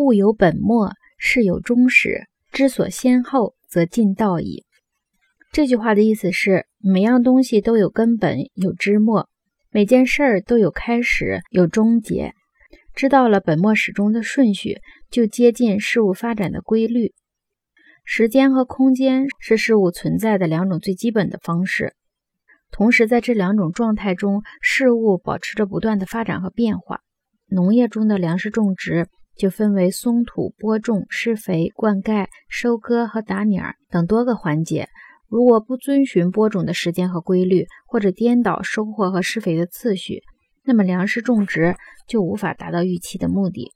物有本末，事有终始，知所先后，则近道矣。这句话的意思是，每样东西都有根本，有枝末；每件事儿都有开始，有终结。知道了本末始终的顺序，就接近事物发展的规律。时间和空间是事物存在的两种最基本的方式。同时，在这两种状态中，事物保持着不断的发展和变化。农业中的粮食种植就分为松土、播种、施肥、灌溉、收割和打捻等多个环节。如果不遵循播种的时间和规律，或者颠倒收获和施肥的次序，那么粮食种植就无法达到预期的目的。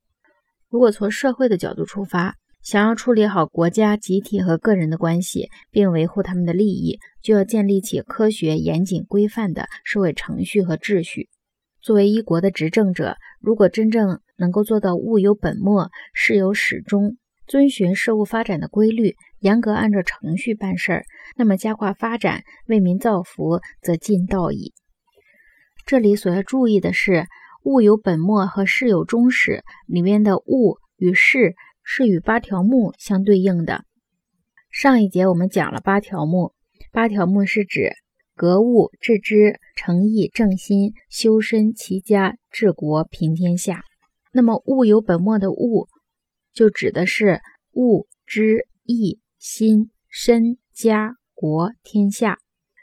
如果从社会的角度出发，想要处理好国家、集体和个人的关系，并维护他们的利益，就要建立起科学、严谨、规范的社会程序和秩序。作为一国的执政者，如果真正能够做到物有本末、事有始终，遵循事物发展的规律，严格按照程序办事儿，那么加快发展、为民造福，则尽道矣。这里所要注意的是，“物有本末”和“事有终始”里面的“物”与“事”。是与八条目相对应的。上一节我们讲了八条目，八条目是指格物、致知、诚意、正心、修身、齐家、治国、平天下。那么物有本末的物，就指的是物、之、义、心、身、家、国、天下。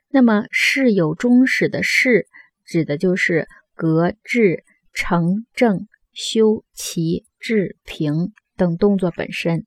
那么事有终始的事，指的就是格、致、成、正、修、齐、治、平。等动作本身。